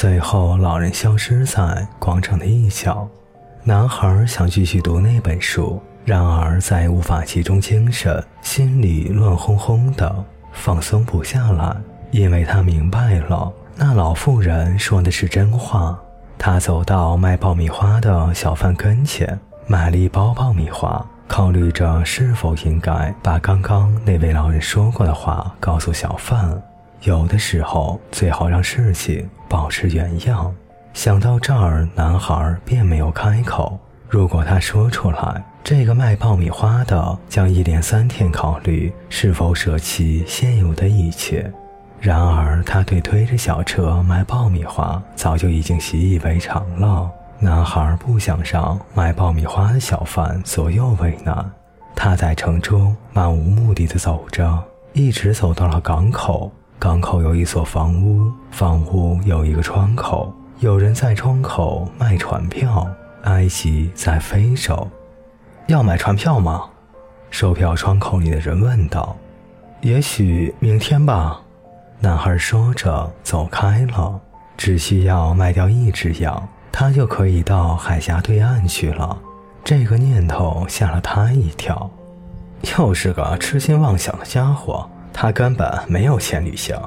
随后，老人消失在广场的一角。男孩想继续读那本书，然而再无法集中精神，心里乱哄哄的，放松不下来。因为他明白了，那老妇人说的是真话。他走到卖爆米花的小贩跟前，买了一包爆米花，考虑着是否应该把刚刚那位老人说过的话告诉小贩。有的时候，最好让事情保持原样。想到这儿，男孩便没有开口。如果他说出来，这个卖爆米花的将一连三天考虑是否舍弃现有的一切。然而，他对推着小车卖爆米花早就已经习以为常了。男孩不想让卖爆米花的小贩左右为难。他在城中漫无目的地走着，一直走到了港口。港口有一所房屋，房屋有一个窗口，有人在窗口卖船票。埃及在非洲，要买船票吗？售票窗口里的人问道。也许明天吧。男孩说着走开了。只需要卖掉一只羊，他就可以到海峡对岸去了。这个念头吓了他一跳。又是个痴心妄想的家伙。他根本没有钱旅行。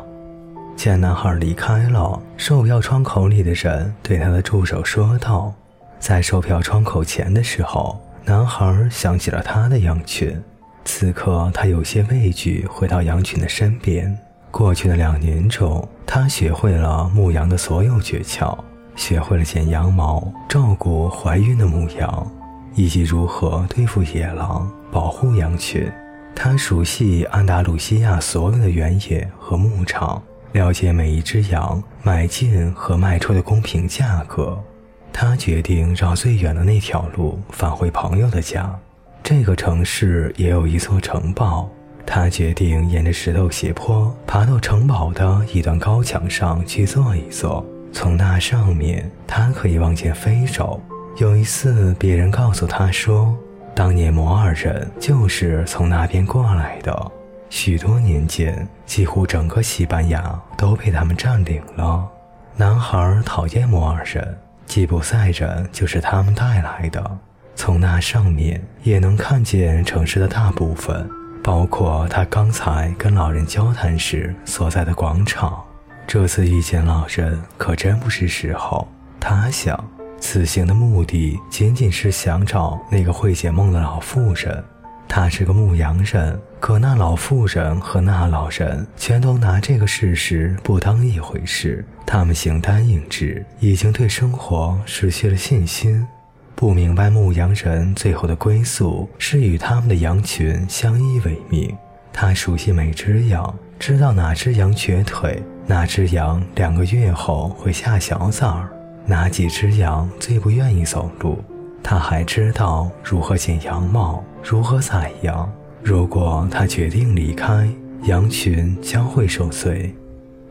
见男孩离开了，售票窗口里的人对他的助手说道：“在售票窗口前的时候，男孩想起了他的羊群。此刻，他有些畏惧，回到羊群的身边。过去的两年中，他学会了牧羊的所有诀窍，学会了剪羊毛、照顾怀孕的母羊，以及如何对付野狼、保护羊群。”他熟悉安达卢西亚所有的原野和牧场，了解每一只羊买进和卖出的公平价格。他决定绕最远的那条路返回朋友的家。这个城市也有一座城堡。他决定沿着石头斜坡爬到城堡的一段高墙上去坐一坐，从那上面他可以望见非洲。有一次，别人告诉他说。当年摩尔人就是从那边过来的，许多年间，几乎整个西班牙都被他们占领了。男孩讨厌摩尔人，吉普赛人就是他们带来的。从那上面也能看见城市的大部分，包括他刚才跟老人交谈时所在的广场。这次遇见老人可真不是时候，他想。此行的目的仅仅是想找那个会解梦的老妇人。他是个牧羊人，可那老妇人和那老人全都拿这个事实不当一回事。他们形单影只，已经对生活失去了信心，不明白牧羊人最后的归宿是与他们的羊群相依为命。他熟悉每只羊，知道哪只羊瘸腿，哪只羊两个月后会下小崽儿。哪几只羊最不愿意走路？他还知道如何剪羊毛，如何宰羊。如果他决定离开，羊群将会受罪。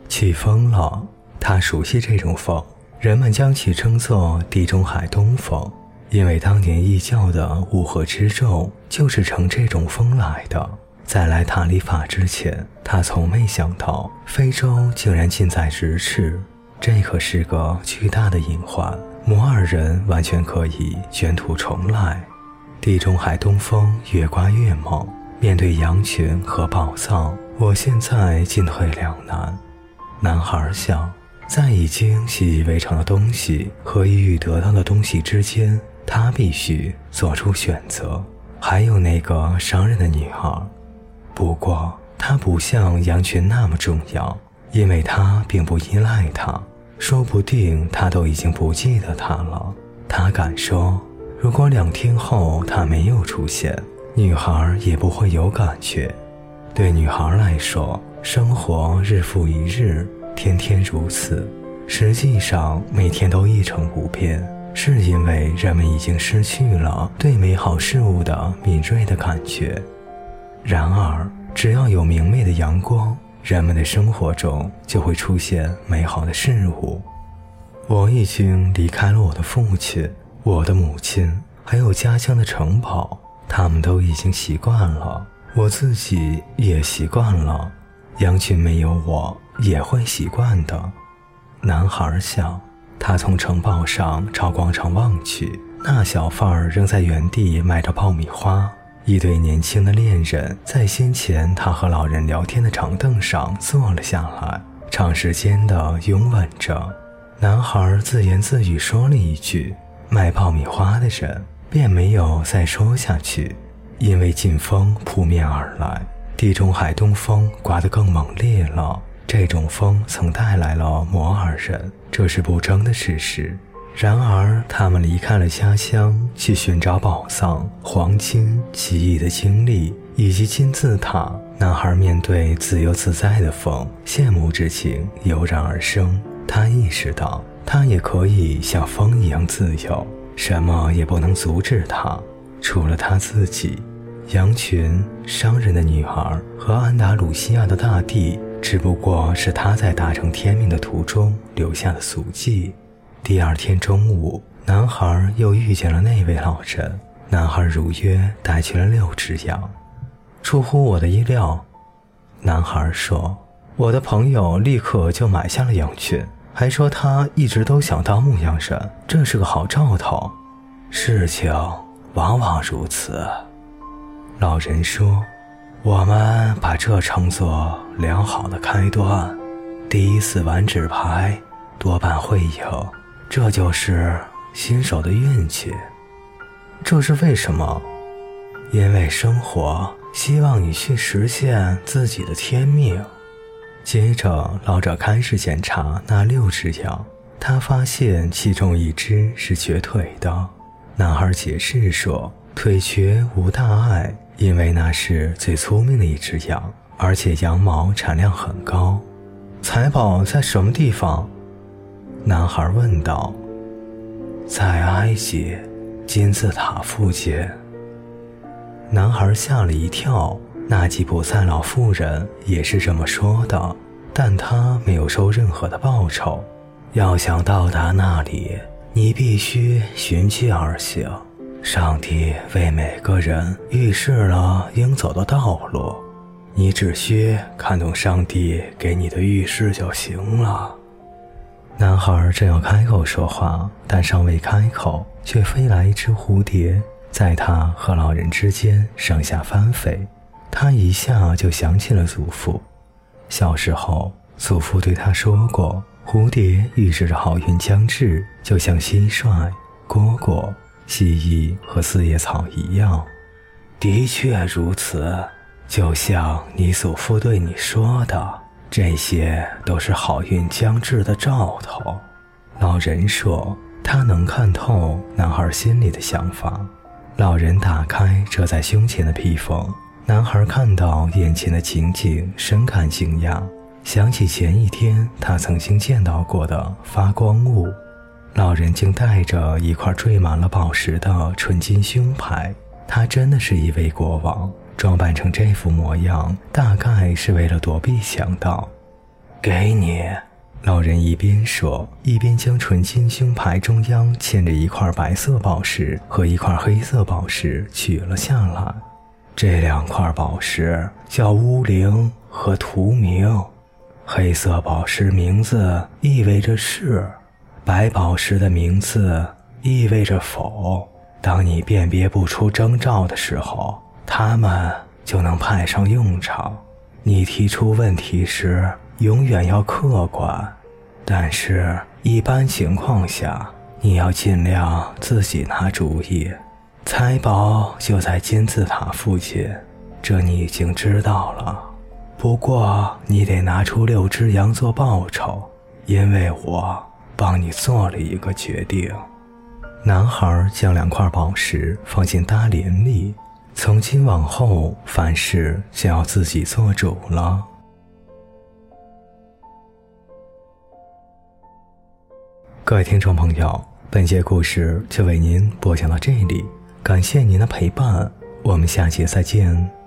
起风了，他熟悉这种风，人们将其称作地中海东风，因为当年异教的乌合之众就是乘这种风来的。在来塔里法之前，他从没想到非洲竟然近在咫尺。这可是个巨大的隐患，摩尔人完全可以卷土重来。地中海东风越刮越猛，面对羊群和宝藏，我现在进退两难。男孩想，在已经习以为常的东西和已欲得到的东西之间，他必须做出选择。还有那个商人的女孩，不过她不像羊群那么重要，因为她并不依赖他。说不定他都已经不记得他了。他敢说，如果两天后他没有出现，女孩也不会有感觉。对女孩来说，生活日复一日，天天如此。实际上，每天都一成不变，是因为人们已经失去了对美好事物的敏锐的感觉。然而，只要有明媚的阳光。人们的生活中就会出现美好的事物。我已经离开了我的父亲、我的母亲，还有家乡的城堡，他们都已经习惯了，我自己也习惯了。羊群没有我也会习惯的。男孩想。他从城堡上朝广场望去，那小贩儿仍在原地卖着爆米花。一对年轻的恋人在先前他和老人聊天的长凳上坐了下来，长时间的拥吻着。男孩自言自语说了一句：“卖爆米花的人。”便没有再说下去，因为劲风扑面而来，地中海东风刮得更猛烈了。这种风曾带来了摩尔人，这是不争的事实。然而，他们离开了家乡，去寻找宝藏、黄金、奇异的经历以及金字塔。男孩面对自由自在的风，羡慕之情油然而生。他意识到，他也可以像风一样自由。什么也不能阻止他，除了他自己。羊群、商人的女儿和安达鲁西亚的大地，只不过是他在达成天命的途中留下的足迹。第二天中午，男孩又遇见了那位老人。男孩如约带去了六只羊。出乎我的意料，男孩说：“我的朋友立刻就买下了羊群。”还说他一直都想当牧羊人，这是个好兆头。事情往往如此。老人说：“我们把这称作良好的开端。第一次玩纸牌多半会赢，这就是新手的运气。这是为什么？因为生活希望你去实现自己的天命。”接着，老者开始检查那六只羊。他发现其中一只是瘸腿的。男孩解释说：“腿瘸无大碍，因为那是最聪明的一只羊，而且羊毛产量很高。”财宝在什么地方？男孩问道。“在埃及金字塔附近。”男孩吓了一跳。纳吉卜赛老妇人也是这么说的，但她没有收任何的报酬。要想到达那里，你必须循迹而行。上帝为每个人预示了应走的道路，你只需看懂上帝给你的预示就行了。男孩正要开口说话，但尚未开口，却飞来一只蝴蝶，在他和老人之间上下翻飞。他一下就想起了祖父。小时候，祖父对他说过：“蝴蝶预示着好运将至，就像蟋蟀、蝈蝈、蜥蜴和四叶草一样。”的确如此，就像你祖父对你说的，这些都是好运将至的兆头。老人说：“他能看透男孩心里的想法。”老人打开遮在胸前的披风。男孩看到眼前的情景，深感惊讶，想起前一天他曾经见到过的发光物。老人竟带着一块缀满了宝石的纯金胸牌，他真的是一位国王，装扮成这副模样，大概是为了躲避强盗。给你，老人一边说，一边将纯金胸牌中央嵌着一块白色宝石和一块黑色宝石取了下来。这两块宝石叫乌灵和图明，黑色宝石名字意味着是，白宝石的名字意味着否。当你辨别不出征兆的时候，他们就能派上用场。你提出问题时永远要客观，但是一般情况下，你要尽量自己拿主意。财宝就在金字塔附近，这你已经知道了。不过你得拿出六只羊做报酬，因为我帮你做了一个决定。男孩将两块宝石放进搭林里，从今往后凡事就要自己做主了。各位听众朋友，本节故事就为您播讲到这里。感谢您的陪伴，我们下期再见。